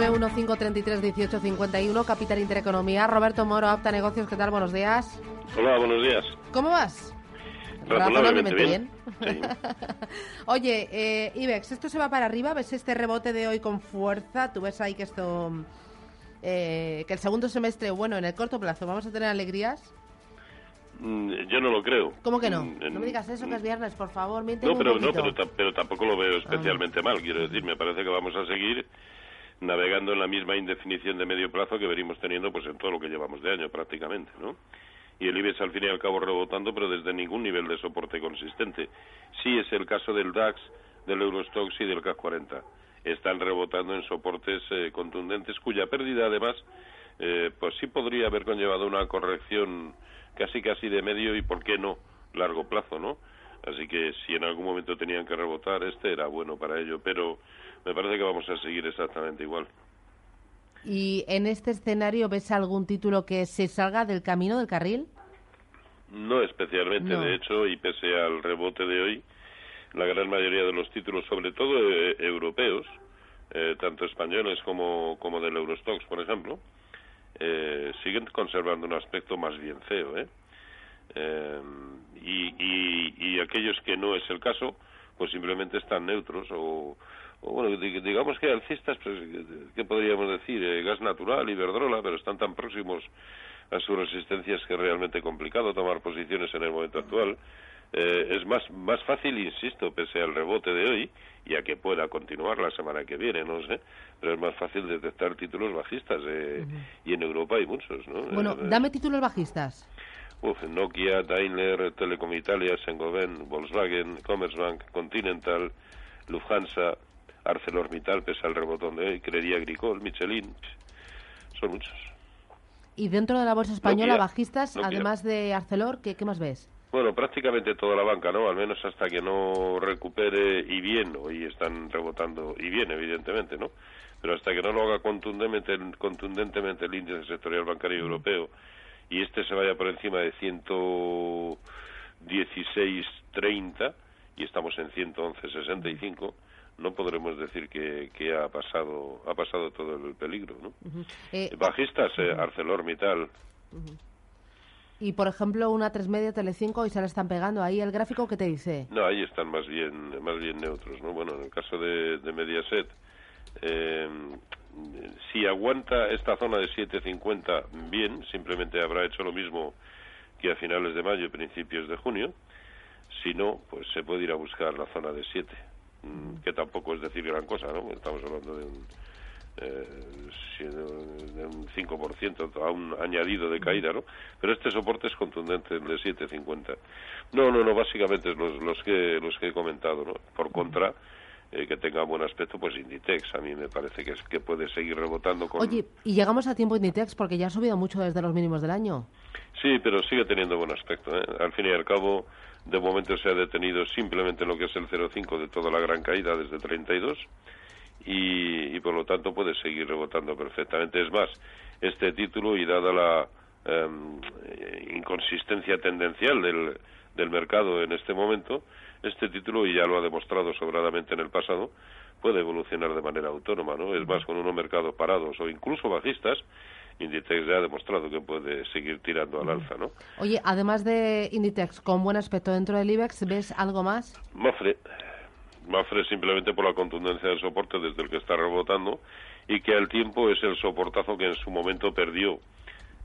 915331851, Capital Intereconomía. Roberto Moro, Apta Negocios, ¿qué tal? Buenos días. Hola, buenos días. ¿Cómo vas? Razonablemente bien. Oye, eh, Ibex, ¿esto se va para arriba? ¿Ves este rebote de hoy con fuerza? ¿Tú ves ahí que esto... Eh, que el segundo semestre, bueno, en el corto plazo, ¿vamos a tener alegrías? Mm, yo no lo creo. ¿Cómo que no? Mm, no me digas eso, que es viernes, por favor, No, pero, no pero, tampoco lo veo especialmente mal. Quiero decir, me parece que vamos a seguir navegando en la misma indefinición de medio plazo que venimos teniendo pues en todo lo que llevamos de año prácticamente, ¿no? Y el IBEX al fin y al cabo rebotando, pero desde ningún nivel de soporte consistente. Sí es el caso del DAX, del Eurostox y del CAC 40. Están rebotando en soportes eh, contundentes cuya pérdida además eh, pues sí podría haber conllevado una corrección casi casi de medio y por qué no largo plazo, ¿no? Así que si en algún momento tenían que rebotar, este era bueno para ello, pero me parece que vamos a seguir exactamente igual. ¿Y en este escenario ves algún título que se salga del camino del carril? No especialmente, de hecho, y pese al rebote de hoy, la gran mayoría de los títulos, sobre todo eh, europeos, eh, tanto españoles como, como del Eurostox, por ejemplo, eh, siguen conservando un aspecto más bien feo. ¿eh? y, y, y aquellos que no es el caso, pues simplemente están neutros o, bueno, digamos que alcistas, pues, ¿qué podríamos decir? Eh, gas natural, Iberdrola, pero están tan próximos a sus resistencias que es realmente complicado tomar posiciones en el momento actual. Eh, es más, más fácil, insisto, pese al rebote de hoy, y a que pueda continuar la semana que viene, no sé, pero es más fácil detectar títulos bajistas, eh, y en Europa hay muchos, ¿no? Bueno, dame títulos bajistas. Uf, Nokia, Daimler, Telecom Italia, Sengoven, Volkswagen, Commerzbank, Continental, Lufthansa, ArcelorMittal, pese al rebotón de hoy, Creería Agricole, Michelin, son muchos. Y dentro de la bolsa española, bajistas, además de Arcelor, ¿qué, más ves? Bueno, prácticamente toda la banca, ¿no? Al menos hasta que no recupere y bien, hoy están rebotando y bien, evidentemente, ¿no? Pero hasta que no lo haga contundentemente, contundentemente el índice sectorial bancario europeo y este se vaya por encima de 116.30 y estamos en 111.65, no podremos decir que, que, ha pasado ha pasado todo el peligro no eh, bajistas eh, ArcelorMittal. Y por ejemplo una tres media Telecinco y se la están pegando. Ahí el gráfico qué te dice no ahí están más bien más bien neutros no bueno en el caso de, de Mediaset eh, si aguanta esta zona de 7.50 bien simplemente habrá hecho lo mismo que a finales de mayo principios de junio. Si no pues se puede ir a buscar la zona de 7 Mm, que tampoco es decir gran cosa, ¿no? Estamos hablando de un, eh, de un 5% a un añadido de caída, ¿no? Pero este soporte es contundente, el de 7.50. No, no, no, básicamente es los, los, que, los que he comentado, ¿no? Por contra, eh, que tenga buen aspecto, pues Inditex a mí me parece que, es, que puede seguir rebotando con... Oye, y llegamos a tiempo Inditex porque ya ha subido mucho desde los mínimos del año. Sí, pero sigue teniendo buen aspecto. ¿eh? Al fin y al cabo, de momento se ha detenido simplemente lo que es el 0,5 de toda la gran caída desde 32 y, y por lo tanto puede seguir rebotando perfectamente. Es más, este título y dada la em, inconsistencia tendencial del, del mercado en este momento, este título, y ya lo ha demostrado sobradamente en el pasado, puede evolucionar de manera autónoma, ¿no? Es más, con unos mercados parados o incluso bajistas, Inditex ya ha demostrado que puede seguir tirando al alza, ¿no? Oye, además de Inditex, con buen aspecto dentro del IBEX, ¿ves algo más? Mafre. Mafre simplemente por la contundencia del soporte desde el que está rebotando y que al tiempo es el soportazo que en su momento perdió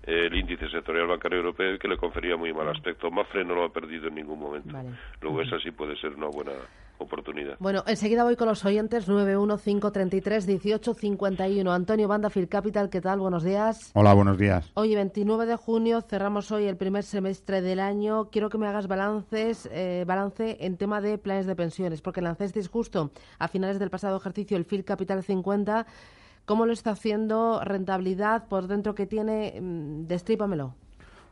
el índice sectorial bancario europeo que le confería muy mal aspecto. Mafre no lo ha perdido en ningún momento. Luego esa sí puede ser una buena oportunidad. Bueno, enseguida voy con los oyentes 915331851. Antonio Banda Phil Capital, ¿qué tal? Buenos días. Hola, buenos días. Hoy 29 de junio cerramos hoy el primer semestre del año. Quiero que me hagas balances, eh, balance en tema de planes de pensiones, porque lanzasteis justo a finales del pasado ejercicio el Phil Capital 50 ¿Cómo lo está haciendo? ¿Rentabilidad por dentro que tiene? Mm, destrípamelo.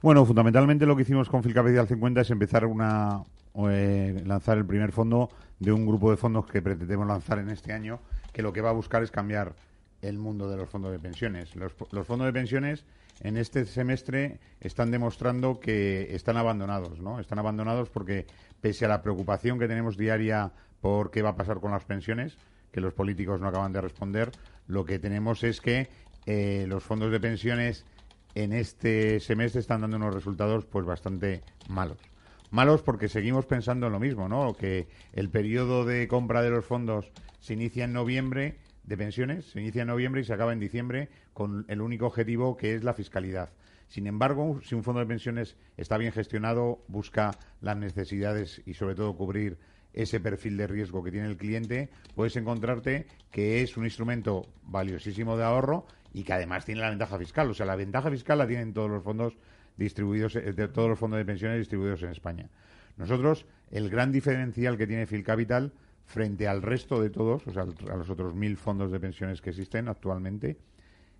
Bueno, fundamentalmente lo que hicimos con Filcapital 50 es empezar una eh, lanzar el primer fondo de un grupo de fondos que pretendemos lanzar en este año, que lo que va a buscar es cambiar el mundo de los fondos de pensiones. Los, los fondos de pensiones en este semestre están demostrando que están abandonados, ¿no? Están abandonados porque pese a la preocupación que tenemos diaria por qué va a pasar con las pensiones, que los políticos no acaban de responder, lo que tenemos es que eh, los fondos de pensiones en este semestre están dando unos resultados pues bastante malos. Malos porque seguimos pensando en lo mismo, ¿no? Que el periodo de compra de los fondos se inicia en noviembre de pensiones, se inicia en noviembre y se acaba en diciembre con el único objetivo que es la fiscalidad. Sin embargo, si un fondo de pensiones está bien gestionado, busca las necesidades y sobre todo cubrir ese perfil de riesgo que tiene el cliente, puedes encontrarte que es un instrumento valiosísimo de ahorro y que además tiene la ventaja fiscal. O sea, la ventaja fiscal la tienen todos los fondos distribuidos, eh, de todos los fondos de pensiones distribuidos en España. Nosotros, el gran diferencial que tiene Phil Capital frente al resto de todos, o sea, a los otros mil fondos de pensiones que existen actualmente,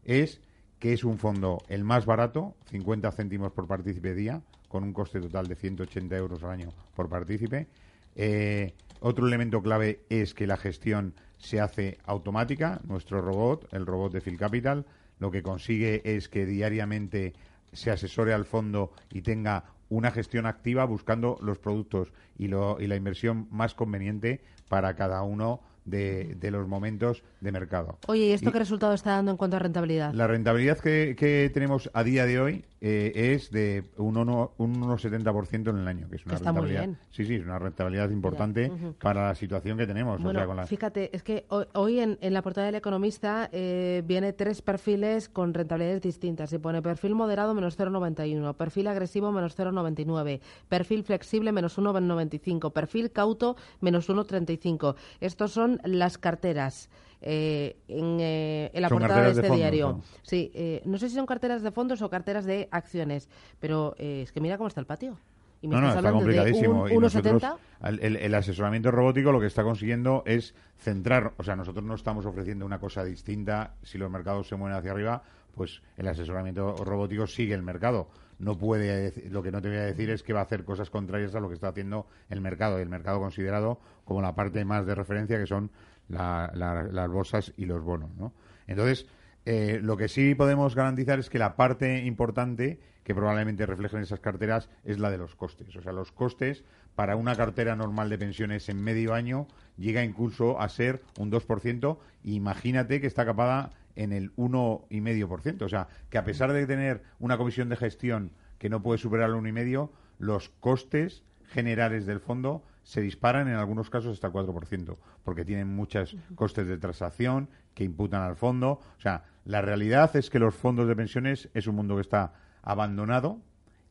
es que es un fondo el más barato, 50 céntimos por partícipe día, con un coste total de 180 euros al año por partícipe, eh, otro elemento clave es que la gestión se hace automática. Nuestro robot, el robot de Phil Capital, lo que consigue es que diariamente se asesore al fondo y tenga una gestión activa buscando los productos y, y la inversión más conveniente para cada uno de, los momentos de mercado. Oye, ¿y esto qué resultado está dando en cuanto a rentabilidad? La rentabilidad que, tenemos a día de hoy eh, es de un, uno, un 1,70% en el año, que es una rentabilidad. Sí, sí, es una rentabilidad importante para la situación que tenemos. Bueno, fíjate, es que hoy, en, la portada del Economista eh, viene tres perfiles con rentabilidades distintas. Y pone perfil moderado menos 0,91, perfil agresivo menos 0,99, perfil flexible menos 1,95, perfil cauto menos 1,35. Estos son las carteras. Eh, en, eh, la portada de este diario. Sí, eh, no sé si son carteras de fondos o carteras de acciones, pero es que mira cómo está el patio. Y me no, no, está complicadísimo. y nosotros, el, el, asesoramiento robótico lo que está consiguiendo es centrar, o sea, nosotros no estamos ofreciendo una cosa distinta. Si los mercados se mueven hacia arriba, pues el asesoramiento robótico sigue el mercado. No puede, lo que no te voy a decir es que va a hacer cosas contrarias a lo que está haciendo el mercado. Y el mercado considerado como la parte más de referencia que son las bolsas y los bonos, ¿no? Entonces, eh, lo que sí podemos garantizar es que la parte importante que probablemente reflejen esas carteras es la de los costes. O sea, los costes para una cartera normal de pensiones en medio año llega incluso a ser un 2%. Imagínate que está capada en el 1,5%. O sea, que a pesar de tener una comisión de gestión que no puede superar el 1,5%, los costes generales del fondo se disparan en algunos casos hasta el 4%, porque tienen muchos costes de transacción que imputan al fondo. O sea, la realidad es que los fondos de pensiones es un mundo que está abandonado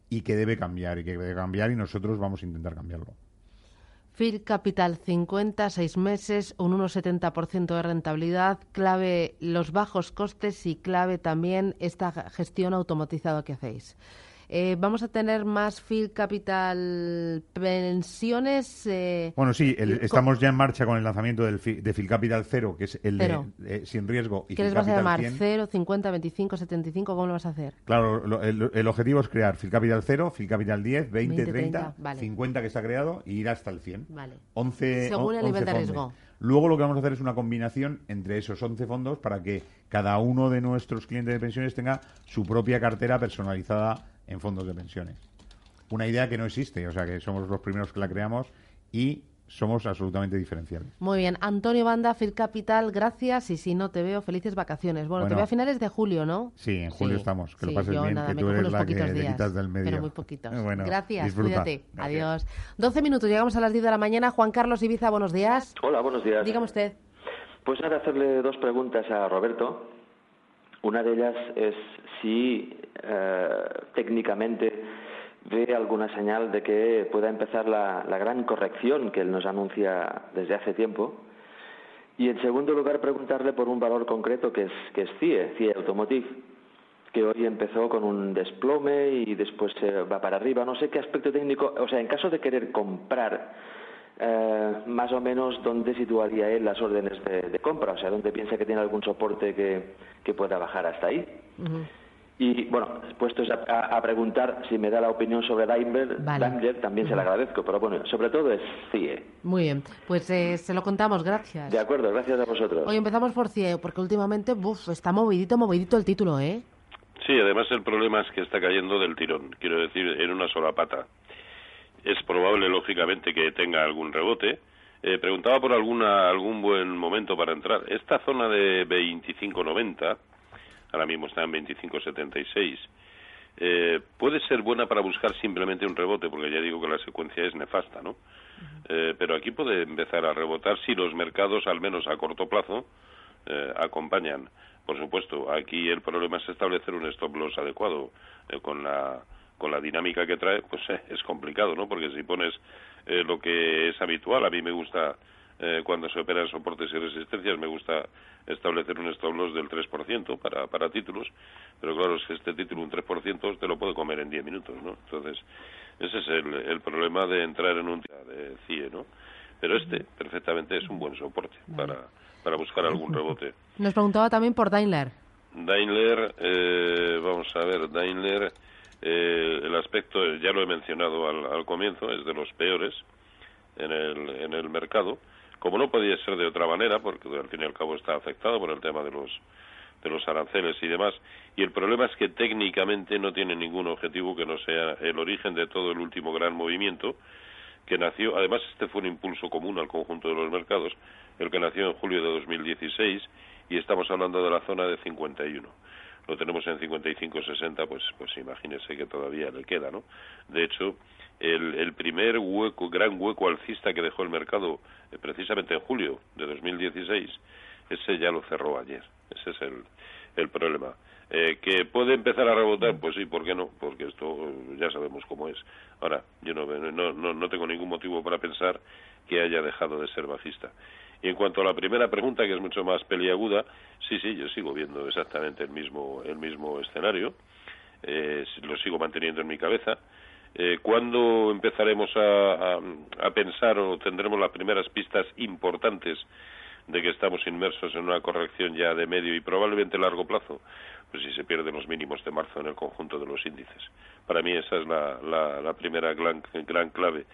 y que debe cambiar, y que debe cambiar y nosotros vamos a intentar cambiarlo. FIR Capital 50, seis meses, un 1,70% de rentabilidad, clave los bajos costes y clave también esta gestión automatizada que hacéis. Eh, vamos a tener más Phil Capital pensiones. Eh, bueno, sí, estamos ya en marcha con el lanzamiento del de Phil Capital Cero, que es el de eh, sin riesgo. Y ¿Qué les vas a llamar? ¿Cero, 50, 25, 75? ¿Cómo lo vas a hacer? Claro, el, objetivo es crear Phil Capital Cero, Phil Capital 10, 20, 30, 50 que está creado y ir hasta el 100. Vale. 11, Según el nivel de riesgo. Luego lo que vamos a hacer es una combinación entre esos 11 fondos para que cada uno de nuestros clientes de pensiones tenga su propia cartera personalizada en fondos de pensiones. Una idea que no existe, o sea que somos los primeros que la creamos y somos absolutamente diferenciales. Muy bien. Antonio Banda, Phil Capital, gracias. Y si no te veo, felices vacaciones. Bueno, te veo a finales de julio, ¿no? Sí, en julio estamos. Que lo pases bien, que tú eres la que te quitas del medio. Pero muy poquitos. gracias, cuídate. Adiós. 12 minutos, llegamos a las 10 de la mañana. Juan Carlos Ibiza, buenos días. Hola, buenos días. Dígame usted. Pues nada, hacerle dos preguntas a Roberto. Una de ellas es si técnicamente ve alguna señal de que pueda empezar la, gran corrección que él nos anuncia desde hace tiempo. Y en segundo lugar, preguntarle por un valor concreto que es, que es CIE, CIE Automotive, que hoy empezó con un desplome y después se va para arriba. No sé qué aspecto técnico, o sea, en caso de querer comprar, eh, más o menos dónde situaría él las órdenes de, compra, o sea, dónde piensa que tiene algún soporte que pueda bajar hasta ahí. Y bueno, puestos a, preguntar si me da la opinión sobre Daimler, Daimler también se lo agradezco, pero bueno, sobre todo es CIE. Muy bien, pues eh, se lo contamos, gracias. De acuerdo, gracias a vosotros. Hoy empezamos por CIE, porque últimamente buf, está movidito, movidito el título, ¿eh? Sí, además el problema es que está cayendo del tirón, quiero decir, en una sola pata. Es probable, lógicamente, que tenga algún rebote. Eh, preguntaba por alguna, algún buen momento para entrar. Esta zona de 25.90 ahora mismo está en 25.76. Eh, puede ser buena para buscar simplemente un rebote, porque ya digo que la secuencia es nefasta, ¿no? Eh, pero aquí puede empezar a rebotar si los mercados, al menos a corto plazo, eh, acompañan. Por supuesto, aquí el problema es establecer un stop loss adecuado con la con la dinámica que trae, pues es complicado, ¿no? Porque si pones lo que es habitual, a mí me gusta eh, cuando se operan soportes y resistencias me gusta establecer un stop loss del 3% para, para títulos, pero claro, es que este título un 3% te lo puede comer en 10 minutos, ¿no? Entonces, ese es el, el problema de entrar en un de CIE, ¿no? Pero este perfectamente es un buen soporte para, para buscar algún rebote. Nos preguntaba también por Daimler. Daimler, eh, vamos a ver, Daimler, eh, el aspecto, ya lo he mencionado al, al comienzo, es de los peores en el, en el mercado como no podía ser de otra manera, porque al fin y al cabo está afectado por el tema de los de los aranceles y demás, y el problema es que técnicamente no tiene ningún objetivo que no sea el origen de todo el último gran movimiento que nació, además este fue un impulso común al conjunto de los mercados, el que nació en julio de 2016 y estamos hablando de la zona de 51 lo tenemos en 55-60, pues, pues imagínese que todavía le queda, ¿no? De hecho, el, el primer hueco, gran hueco alcista que dejó el mercado eh, precisamente en julio de 2016, ese ya lo cerró ayer. Ese es el, el problema. Eh, ¿Que puede empezar a rebotar? Pues sí, ¿por qué no? Porque esto ya sabemos cómo es. Ahora, yo no, no, no, no tengo ningún motivo para pensar que haya dejado de ser bajista. Y en cuanto a la primera pregunta, que es mucho más peliaguda, sí, sí, yo sigo viendo exactamente el mismo, el mismo escenario, eh, lo sigo manteniendo en mi cabeza. Eh, ¿Cuándo empezaremos a, a, pensar o tendremos las primeras pistas importantes de que estamos inmersos en una corrección ya de medio y probablemente largo plazo? Pues si se pierden los mínimos de marzo en el conjunto de los índices. Para mí esa es la, la, la primera gran, gran clave.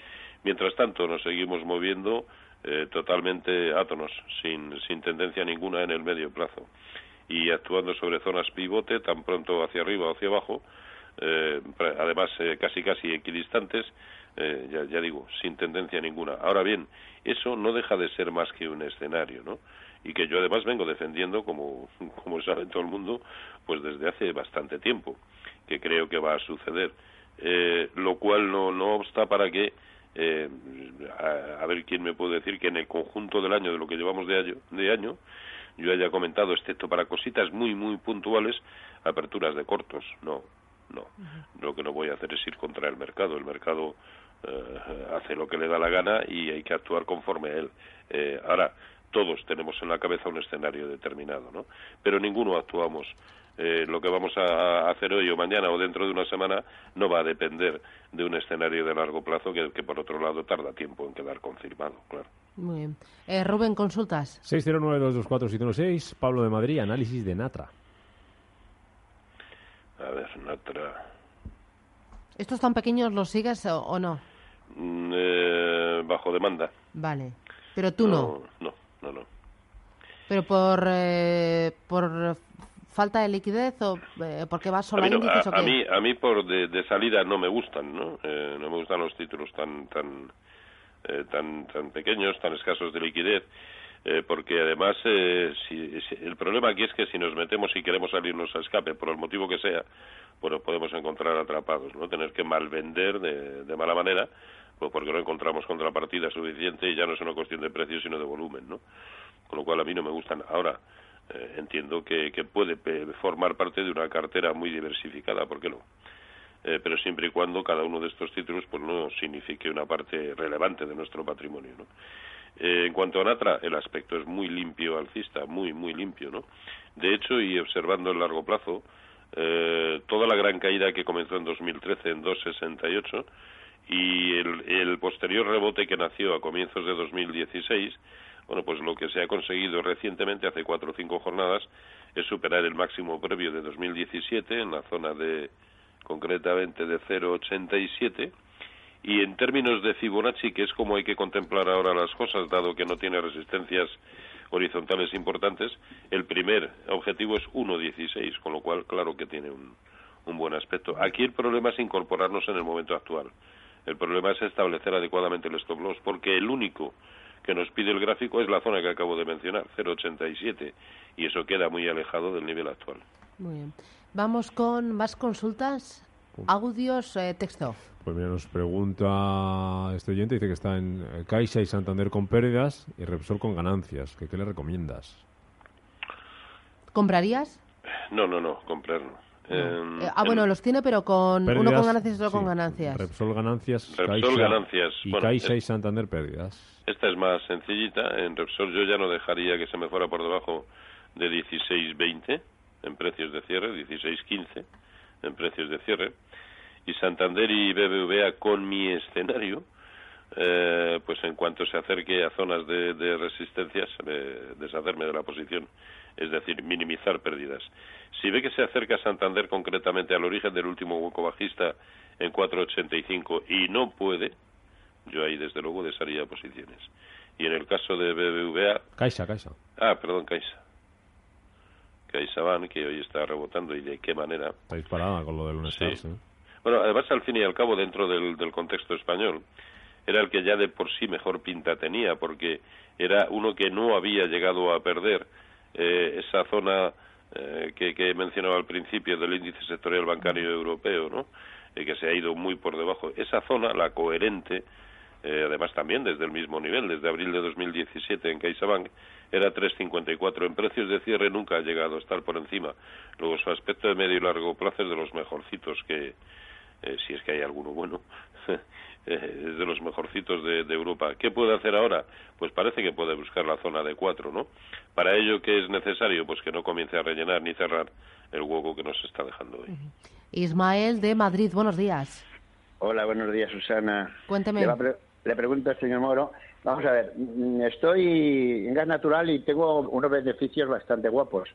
Mientras tanto, nos seguimos moviendo eh, totalmente átonos, sin, sin tendencia ninguna en el medio plazo. Y actuando sobre zonas pivote, tan pronto hacia arriba o hacia abajo, eh, además eh, casi casi equidistantes, ya, ya, digo, sin tendencia ninguna. Ahora bien, eso no deja de ser más que un escenario, ¿no? Y que yo además vengo defendiendo, como, como sabe todo el mundo, pues desde hace bastante tiempo, que creo que va a suceder. lo cual no, no obsta para que eh, a, ver quién me puede decir que en el conjunto del año, de lo que llevamos de año, de año yo haya comentado, excepto para cositas muy, muy puntuales, aperturas de cortos. No, no. Lo que no voy a hacer es ir contra el mercado. El mercado eh, hace lo que le da la gana y hay que actuar conforme a él. Eh, ahora, todos tenemos en la cabeza un escenario determinado, ¿no? Pero ninguno actuamos eh, lo que vamos a hacer hoy o mañana o dentro de una semana no va a depender de un escenario de largo plazo que, por otro lado tarda tiempo en quedar confirmado, claro. Muy bien. Eh, Rubén, consultas. 609-224-716, Pablo de Madrid, análisis de Natra. A ver, Natra. ¿Estos tan pequeños los sigues o, no? Mm, eh, bajo demanda. Vale. Pero tú no. No, no, no. Pero por, eh, por falta de liquidez o eh, porque va solo a, mí, índices a, o qué? a mí a mí por de, salida no me gustan no eh, no me gustan los títulos tan tan eh, tan tan pequeños tan escasos de liquidez eh, porque además eh, si, el problema aquí es que si nos metemos y queremos salirnos a escape por el motivo que sea pues nos podemos encontrar atrapados no tener que malvender de, de mala manera pues porque no encontramos contrapartida suficiente y ya no es una cuestión de precio sino de volumen no con lo cual a mí no me gustan. Ahora eh, entiendo que, que puede formar parte de una cartera muy diversificada, ¿por qué no? Eh, pero siempre y cuando cada uno de estos títulos pues no signifique una parte relevante de nuestro patrimonio, ¿no? Eh, en cuanto a Natra, el aspecto es muy limpio alcista, muy, muy limpio, ¿no? De hecho, y observando el largo plazo, eh, toda la gran caída que comenzó en 2013 en 2,68 y el, el posterior rebote que nació a comienzos de 2016, bueno, pues lo que se ha conseguido recientemente, hace cuatro o cinco jornadas, es superar el máximo previo de 2017 en la zona de concretamente de 0,87 y en términos de Fibonacci, que es como hay que contemplar ahora las cosas, dado que no tiene resistencias horizontales importantes, el primer objetivo es 1,16, con lo cual claro que tiene un, un buen aspecto. Aquí el problema es incorporarnos en el momento actual. El problema es establecer adecuadamente el stop loss, porque el único que nos pide el gráfico es la zona que acabo de mencionar, 0,87, y eso queda muy alejado del nivel actual. Muy bien. Vamos con más consultas, audios, eh, texto. Pues mira, nos pregunta este oyente, dice que está en Caixa y Santander con pérdidas y Repsol con ganancias. ¿Qué, le recomiendas? ¿Comprarías? No, no, no, comprar no. Eh, ah, bueno, los tiene, pero con uno con ganancias y otro con ganancias. Repsol ganancias, Repsol Caixa, ganancias. Y Caixa y Santander pérdidas. Esta es más sencillita. En Repsol yo ya no dejaría que se me fuera por debajo de 16.20 en precios de cierre, 16.15 en precios de cierre, y Santander y BBVA con mi escenario, eh, pues en cuanto se acerque a zonas de, de resistencias, deshacerme de la posición, es decir, minimizar pérdidas. Si ve que se acerca Santander concretamente al origen del último hueco bajista en 4.85 y no puede, yo ahí desde luego desharía posiciones. Y en el caso de BBVA... Caixa, Caixa. Ah, perdón, Caixa. CaixaBank, que hoy está rebotando y de qué manera. Está disparada con lo del lunes. Sí. Bueno, además, al fin y al cabo, dentro del, del contexto español, era el que ya de por sí mejor pinta tenía, porque era uno que no había llegado a perder eh, esa zona eh, que, que, he mencionado al principio del índice sectorial bancario europeo, ¿no? Eh, que se ha ido muy por debajo. Esa zona, la coherente, eh, además también desde el mismo nivel, desde abril de 2017 en CaixaBank, era 3,54. En precios de cierre nunca ha llegado a estar por encima. Luego su aspecto de medio y largo plazo es de los mejorcitos que, eh, si es que hay alguno bueno, eh, es de los mejorcitos de, de, Europa. ¿Qué puede hacer ahora? Pues parece que puede buscar la zona de 4, ¿no? Para ello, ¿qué es necesario? Pues que no comience a rellenar ni cerrar el hueco que nos está dejando hoy. Ismael de Madrid, buenos días. Hola, buenos días, Susana. Cuénteme. Le, pre le pregunto al señor Moro Vamos a ver, mm, estoy en gas natural y tengo unos beneficios bastante guapos.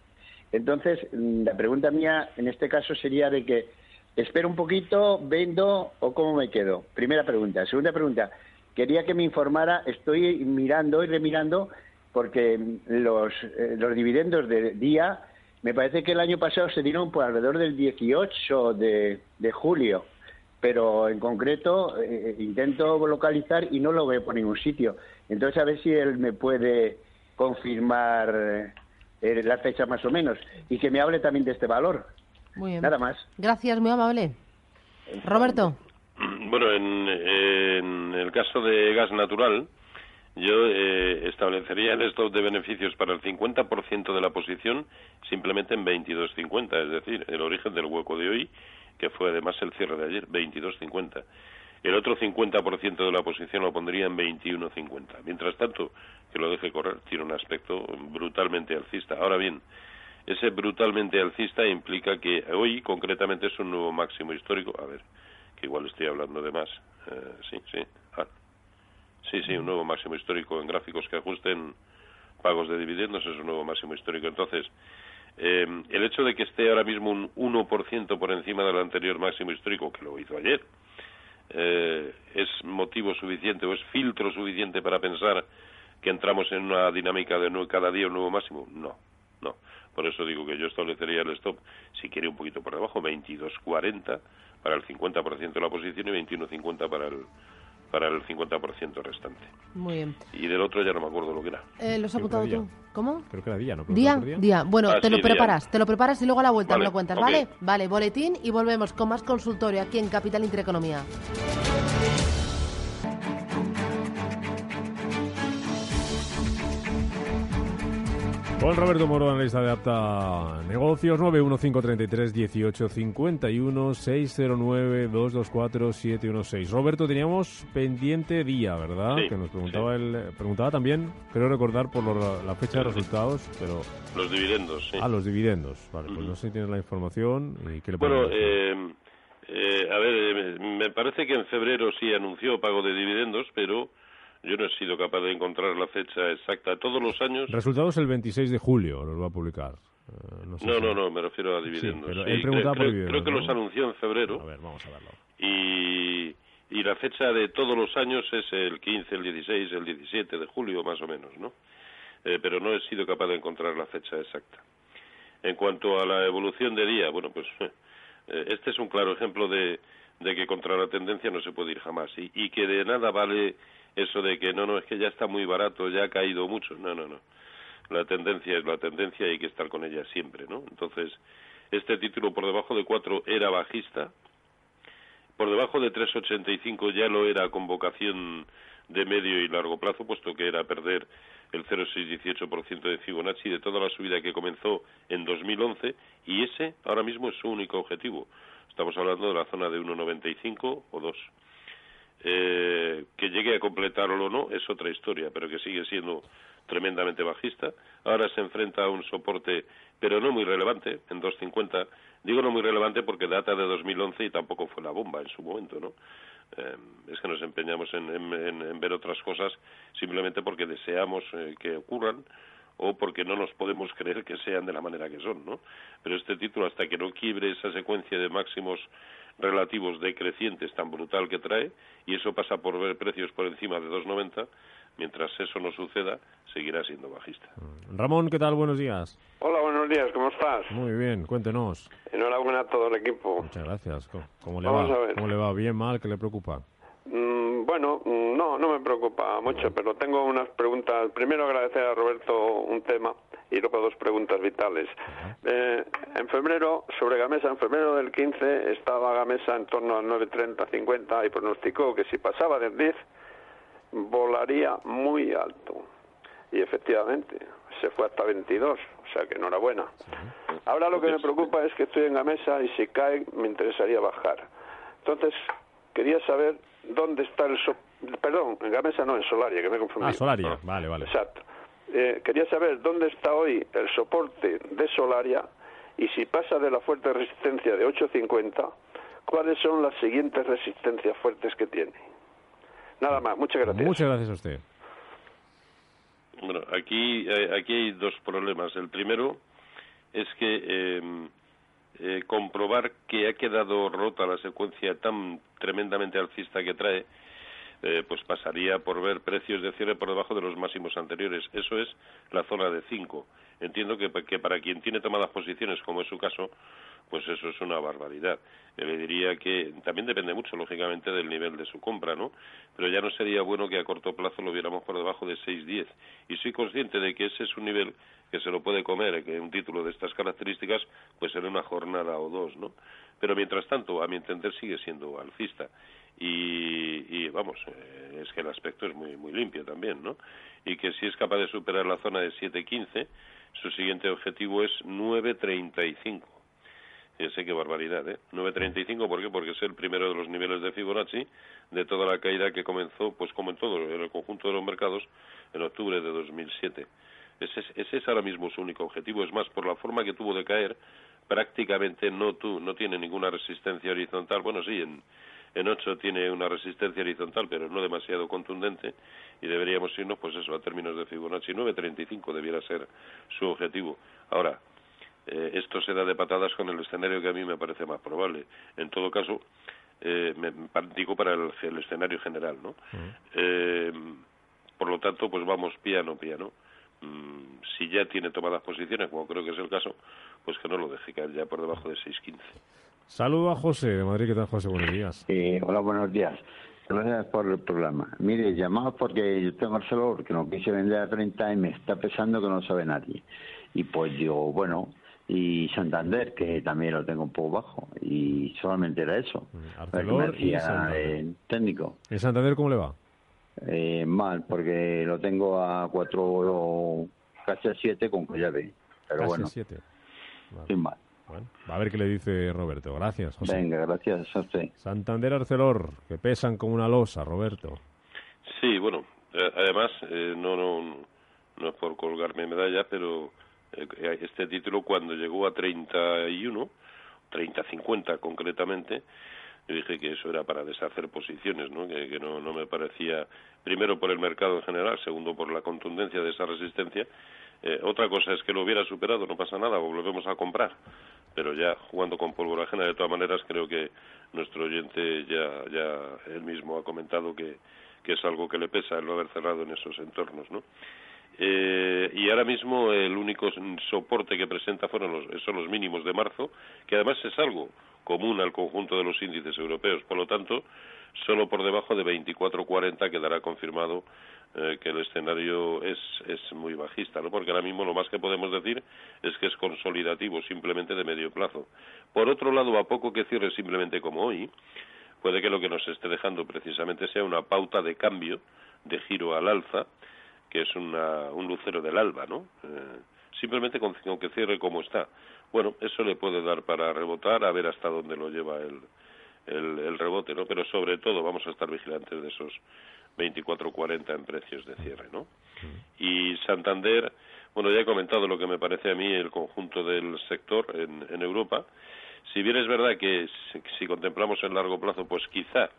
Entonces, mm, la pregunta mía en este caso sería de que espero un poquito, vendo o cómo me quedo. Primera pregunta. Segunda pregunta, quería que me informara, estoy mirando y remirando porque los, eh, dividendos de día, me parece que el año pasado se dieron por alrededor del 18 de, de julio pero en concreto eh, intento localizar y no lo veo por ningún sitio. Entonces, a ver si él me puede confirmar eh, la fecha más o menos y que me hable también de este valor. Muy bien. Nada más. Gracias, muy amable. Roberto. Bueno, en, en el caso de gas natural, yo eh, establecería el stop de beneficios para el 50% de la posición simplemente en 22.50, es decir, el origen del hueco de hoy que fue además el cierre de ayer, 22.50. El otro 50% de la posición lo pondría en 21.50. Mientras tanto, que lo deje correr, tiene un aspecto brutalmente alcista. Ahora bien, ese brutalmente alcista implica que hoy concretamente es un nuevo máximo histórico. A ver, que igual estoy hablando de más. Eh, sí, sí. Ah. Sí, sí, un nuevo máximo histórico en gráficos que ajusten pagos de dividendos es un nuevo máximo histórico. Entonces, eh, el hecho de que esté ahora mismo un 1% por encima del anterior máximo histórico, que lo hizo ayer, eh, es motivo suficiente o es filtro suficiente para pensar que entramos en una dinámica de cada día un nuevo máximo. No, no. Por eso digo que yo establecería el stop, si quiere un poquito por debajo, 22.40 para el 50% de la posición y 21.50 para el para el 50% restante. Muy bien. Y del otro ya no me acuerdo lo que era. Eh, ¿Lo has apuntado tú? ¿Cómo? Creo que era día, ¿no? Día, día, día. Bueno, ah, te sí, lo preparas, día. te lo preparas y luego a la vuelta vale, me lo cuentas, okay. ¿vale? Vale, boletín y volvemos con más consultorio aquí en Capital Intereconomía. Con Roberto Moro, analista de Apta Negocios, 915331851 609 224 716. Roberto, teníamos pendiente día, ¿verdad? Sí, que nos preguntaba sí. el preguntaba también, creo recordar por lo- la fecha de resultados, pero Los dividendos, sí. a los dividendos. Vale, pues no sé si tienes la información y qué le Bueno, eh, eh, a ver, eh, me parece que en febrero sí anunció pago de dividendos, pero yo no he sido capaz de encontrar la fecha exacta. Todos los años... Resultados el 26 de julio los va a publicar. Eh, no, sé No, si- no, no, me refiero a dividendos. Sí, preguntaba creo, por dividendos, creo que ¿no? los anunció en febrero A ver, vamos a verlo. y, y la fecha de todos los años es el 15, el 16, el 17 de julio, más o menos, ¿no? Eh, pero no he sido capaz de encontrar la fecha exacta. En cuanto a la evolución de día, bueno, pues eh, este es un claro ejemplo de, de que contra la tendencia no se puede ir jamás y, y que de nada vale eso de que no, no, es que ya está muy barato, ya ha caído mucho. No, no, no. La tendencia es la tendencia y hay que estar con ella siempre, ¿no? Entonces, este título por debajo de 4 era bajista, por debajo de 3,85 ya lo era con vocación de medio y largo plazo, puesto que era perder el 0,618% de Fibonacci de toda la subida que comenzó en 2011 y ese ahora mismo es su único objetivo. Estamos hablando de la zona de 1,95 o 2. Eh, que llegue a completarlo o no es otra historia, pero que sigue siendo tremendamente bajista. Ahora se enfrenta a un soporte, pero no muy relevante, en 2.50. Digo no muy relevante porque data de 2011 y tampoco fue la bomba en su momento, ¿no? Eh, es que nos empeñamos en, en- en- ver otras cosas simplemente porque deseamos eh, que ocurran o porque no nos podemos creer que sean de la manera que son, ¿no? Pero este título, hasta que no quiebre esa secuencia de máximos relativos decrecientes tan brutal que trae, y eso pasa por ver precios por encima de 2,90, mientras eso no suceda, seguirá siendo bajista. Ramón, ¿qué tal? Buenos días. Hola, buenos días, ¿cómo estás? Muy bien, cuéntenos. Enhorabuena a todo el equipo. Muchas gracias. ¿Cómo, cómo le Vamos va? a ver. ¿Cómo le va? ¿Bien, mal? ¿Qué le preocupa? Mm, bueno, mm, no, no me preocupa mucho, pero tengo unas preguntas. Primero agradecer a Roberto un tema y luego dos preguntas vitales. Eh, en febrero, sobre Gamesa, en febrero del 15 estaba Gamesa en torno al 9.30, 50 y pronosticó que si pasaba del 10 volaría muy alto. Y efectivamente, se fue hasta 22, o sea que enhorabuena. Ahora lo que me preocupa es que estoy en Gamesa y si cae me interesaría bajar. Entonces, quería saber dónde está el... so- Perdón, en Gamesa no, en Solaria, que me he confundido. Ah, Solaria. Vale, vale. Exacto. Eh, quería saber dónde está hoy el soporte de Solaria y si pasa de la fuerte resistencia de 8.50, cuáles son las siguientes resistencias fuertes que tiene. Nada más, muchas gracias. Muchas gracias a usted. Bueno, aquí, eh, aquí hay dos problemas. El primero es que eh, eh, comprobar que ha quedado rota la secuencia tan tremendamente alcista que trae, eh, pues pasaría por ver precios de cierre por debajo de los máximos anteriores. Eso es la zona de 5. Entiendo que, que para quien tiene tomadas posiciones, como es su caso, pues eso es una barbaridad. Eh, Le diría que también depende mucho, lógicamente, del nivel de su compra, ¿no? Pero ya no sería bueno que a corto plazo lo viéramos por debajo de 6.10. Y soy consciente de que ese es un nivel que se lo puede comer, que un título de estas características, pues en una jornada o dos, ¿no? Pero mientras tanto, a mi entender, sigue siendo alcista. Y, y, vamos, eh, es que el aspecto es muy, muy limpio también, ¿no? Y que si es capaz de superar la zona de 7.15, su siguiente objetivo es 9.35. Fíjese qué barbaridad, ¿eh? 9.35, ¿por qué? Porque es el primero de los niveles de Fibonacci de toda la caída que comenzó, pues como en todo, en el conjunto de los mercados, en octubre de 2007. Ese es, ese es ahora mismo su único objetivo. Es más, por la forma que tuvo de caer, prácticamente no, tu, no tiene ninguna resistencia horizontal. Bueno, sí, en, en 8 tiene una resistencia horizontal, pero no demasiado contundente, y deberíamos irnos, pues eso, a términos de Fibonacci. 9.35 debiera ser su objetivo. Ahora, eh, esto se da de patadas con el escenario que a mí me parece más probable. En todo caso, eh, me, digo para el, el escenario general, ¿no? Eh, por lo tanto, pues vamos piano, piano. Mm, si ya tiene tomadas posiciones, como creo que es el caso, pues que no lo deje caer ya por debajo de 6.15. Saludo a José de Madrid. ¿Qué tal, José? Buenos días. Eh, hola, buenos días. Gracias por el programa. Mire, llamaba porque yo tengo Barcelona que no quise vender a 30 y me está pesando que no sabe nadie. Y pues digo, bueno, y Santander, que también lo tengo un poco bajo. Y solamente era eso. Arcelor que me y Santander. el técnico. ¿En Santander cómo le va? Eh, mal, porque lo tengo a 4 casi a 7 con que ya ve. Pero Casi bueno, siete. Vale. sin más. Bueno, a ver qué le dice Roberto. Gracias, José. Venga, gracias usted. Santander Arcelor, que pesan como una losa, Roberto. Sí, bueno, eh, además, eh, no, no, no es por colgarme medalla, pero eh, este título cuando llegó a 31, 30-50 concretamente, yo dije que eso era para deshacer posiciones, ¿no? Que, que no, no me parecía, primero por el mercado en general, segundo por la contundencia de esa resistencia. Eh, otra cosa es que lo hubiera superado, no pasa nada, volvemos a comprar. Pero ya jugando con pólvora ajena, de todas maneras, creo que nuestro oyente ya, ya él mismo ha comentado que, es algo que le pesa el no haber cerrado en esos entornos, ¿no? Eh, y ahora mismo el único soporte que presenta fueron los, son los mínimos de marzo, que además es algo común al conjunto de los índices europeos. Por lo tanto, solo por debajo de 24.40 quedará confirmado eh, que el escenario es, es muy bajista, ¿no? Porque ahora mismo lo más que podemos decir es que es consolidativo, simplemente de medio plazo. Por otro lado, a poco que cierre simplemente como hoy, puede que lo que nos esté dejando precisamente sea una pauta de cambio, de giro al alza, que es una, un lucero del alba, ¿no? Eh, simplemente con, que cierre como está. Bueno, eso le puede dar para rebotar, a ver hasta dónde lo lleva el, el, el rebote, ¿no? Pero sobre todo vamos a estar vigilantes de esos 24.40 en precios de cierre, ¿no? Y Santander, bueno, ya he comentado lo que me parece a mí el conjunto del sector en, en Europa. Si bien es verdad que si, si contemplamos en largo plazo, pues quizá,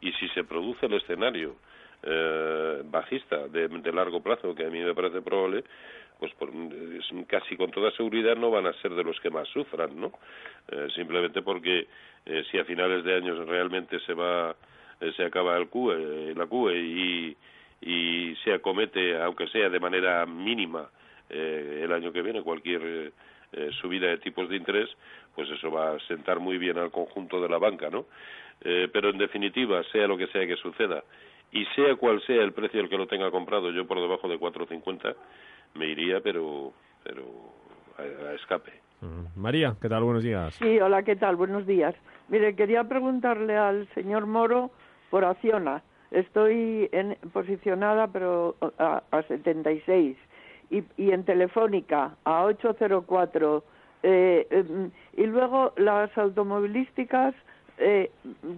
y si se produce el escenario eh, bajista de, de, largo plazo, que a mí me parece probable, pues por, casi con toda seguridad no van a ser de los que más sufran, ¿no? Eh, simplemente porque eh, si a finales de años realmente se va, se acaba el QE, la QE y, y se acomete, aunque sea de manera mínima, eh, el año que viene cualquier eh, subida de tipos de interés, pues eso va a sentar muy bien al conjunto de la banca, ¿no? Eh, pero en definitiva, sea lo que sea que suceda, y sea cual sea el precio al que lo tenga comprado, yo por debajo de 4.50 me iría, pero, pero a, a escape. Uh, María, ¿qué tal? Buenos días. Sí, hola, ¿qué tal? Buenos días. Mire, quería preguntarle al señor Moro por Acciona. Estoy en, posicionada, pero a, a 76. Y, y en Telefónica, a 804. Eh, eh, y luego las automovilísticas, eh,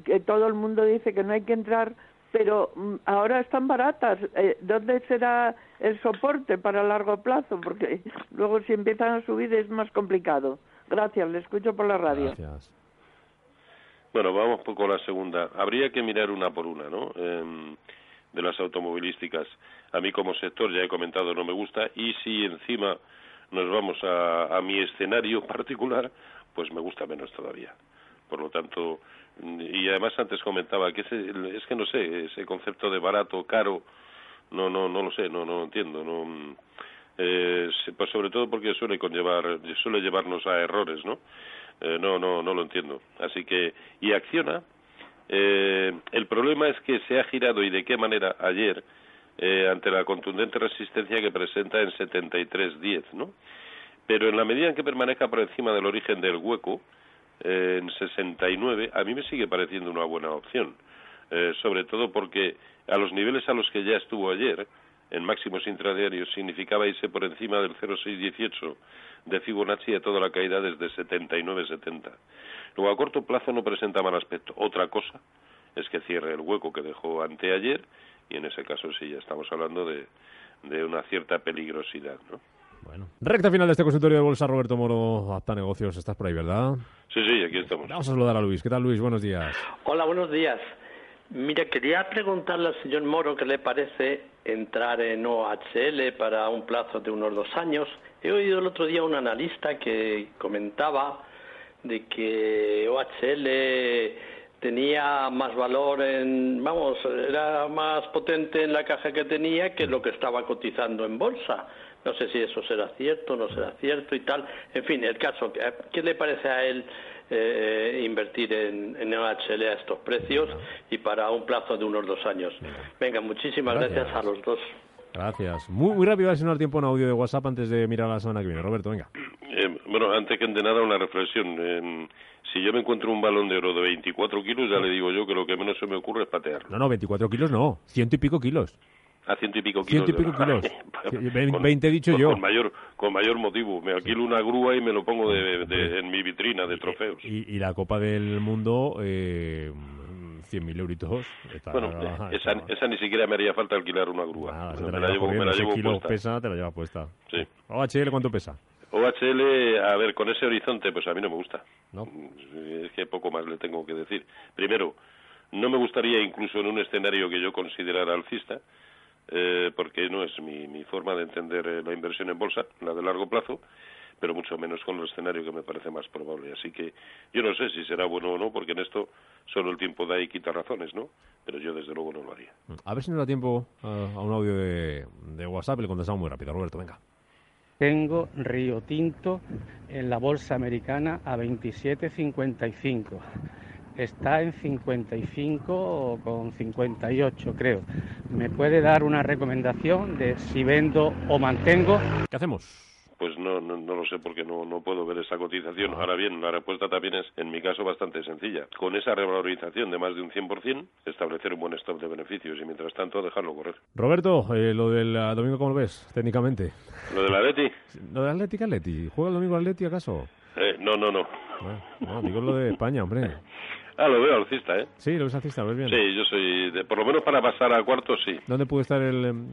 que todo el mundo dice que no hay que entrar pero ahora están baratas. Eh, ¿Dónde será el soporte para largo plazo? Porque luego si empiezan a subir es más complicado. Gracias, le escucho por la radio. Gracias. Bueno, vamos con la segunda. Habría que mirar una por una, ¿no? Eh, de las automovilísticas. A mí como sector, ya he comentado, no me gusta. Y si encima nos vamos a, a mi escenario particular, pues me gusta menos todavía. Por lo tanto, y además antes comentaba que ese, es que no sé ese concepto de barato caro no no no lo sé no no entiendo no eh, pues sobre todo porque suele conllevar suele llevarnos a errores no eh, no no no lo entiendo. Así que y acciona. Eh, el problema es que se ha girado y de qué manera ayer eh, ante la contundente resistencia que presenta en 73.10 no pero en la medida en que permanezca por encima del origen del hueco eh, en 69, a mí me sigue pareciendo una buena opción. Eh, sobre todo porque a los niveles a los que ya estuvo ayer, en máximos intradiarios, significaba irse por encima del 0,618 de Fibonacci a toda la caída desde 79,70. Luego, a corto plazo no presenta mal aspecto. Otra cosa es que cierre el hueco que dejó anteayer y en ese caso sí ya estamos hablando de, de una cierta peligrosidad, ¿no? Bueno, recta final de este consultorio de bolsa, Roberto Moro, Apta Negocios, estás por ahí, ¿verdad? Sí, sí, aquí estamos. Vamos a saludar a Luis. ¿Qué tal, Luis? Buenos días. Hola, buenos días. Mire, quería preguntarle al señor Moro qué le parece entrar en OHL para un plazo de unos dos años. He oído el otro día un analista que comentaba de que OHL tenía más valor en, vamos, era más potente en la caja que tenía que lo que estaba cotizando en bolsa. No sé si eso será cierto, no será cierto y tal. En fin, el caso, ¿qué le parece a él eh, invertir en, en OHL a estos precios y para un plazo de unos dos años? Venga, muchísimas gracias, gracias a los dos. Gracias. Muy, muy rápido, a ver si no hay tiempo en audio de WhatsApp antes de mirar la semana que viene. Roberto, venga. Eh, bueno, antes que de nada, una reflexión. Eh, si yo me encuentro un balón de oro de 24 kilos, ya le digo yo que lo que menos se me ocurre es patearlo. No, no, 24 kilos no. Ciento y pico kilos. A ciento y pico kilos. Ciento y pico kilos. Con- 20 he dicho con- yo. Con mayor, con mayor motivo. Me alquilo una grúa y me lo pongo de, de- en mi vitrina de trofeos. Y, y la Copa del Mundo, eh, 100.000 euritos. Está- Bueno, esa, esa ni siquiera me haría falta alquilar una grúa. Nada, se me, la llevo, me la llevo kilo puesta. pesa, te la lleva puesta. Sí. OHL, ¿cuánto pesa? OHL, a ver, con ese horizonte, pues a mí no me gusta. No. Es que poco más le tengo que decir. Primero, no me gustaría incluso en un escenario que yo considerara alcista, eh, porque no es mi, mi forma de entender eh, la inversión en bolsa, la de largo plazo, pero mucho menos con el escenario que me parece más probable. Así que yo no sé si será bueno o no, porque en esto solo el tiempo da y quita razones, ¿no? Pero yo desde luego no lo haría. A ver si nos da tiempo a, a un audio de, de WhatsApp y le contestamos muy rápido. Roberto, venga. Tengo Río Tinto en la bolsa americana a 27.55. Está en 55 o con 58, creo. ¿Me puede dar una recomendación de si vendo o mantengo? ¿Qué hacemos? Pues no, no, no lo sé porque no, no puedo ver esa cotización. Ahora bien, la respuesta también es, en mi caso, bastante sencilla. Con esa revalorización de más de un 100%, establecer un buen stop de beneficios y, mientras tanto, dejarlo correr. Roberto, eh, lo del ah, domingo, ¿cómo lo ves técnicamente? ¿Lo del Atleti? ¿Lo del Atleti, Atleti? ¿Juega el domingo Atleti acaso? Eh, no, no, no. No, no, digo lo de España, hombre. Ah, lo veo alcista, ¿eh? Sí, lo ves alcista, lo ves bien. Sí, yo soy, de- por lo menos para pasar a cuartos, sí. ¿Dónde puede estar el, em,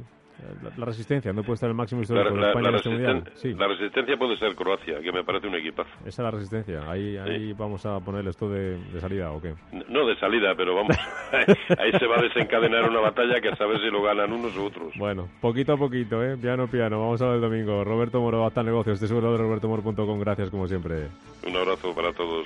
la, la resistencia? ¿Dónde puede estar el máximo La, histórico de la- España la en este mundial? Sí, la resistencia puede ser Croacia, que me parece un equipazo. esa es la resistencia. Ahí, ahí vamos a ponerle esto de, de salida, ¿o qué? No de salida, pero vamos, ahí se va a desencadenar una batalla que a saber si lo ganan unos u otros. Bueno, poquito a poquito, ¿eh? Piano, piano. Vamos a ver el domingo. Roberto Moro, hasta negocios. Te seguro de robertomoro.com. Gracias, como siempre. Un abrazo para todos.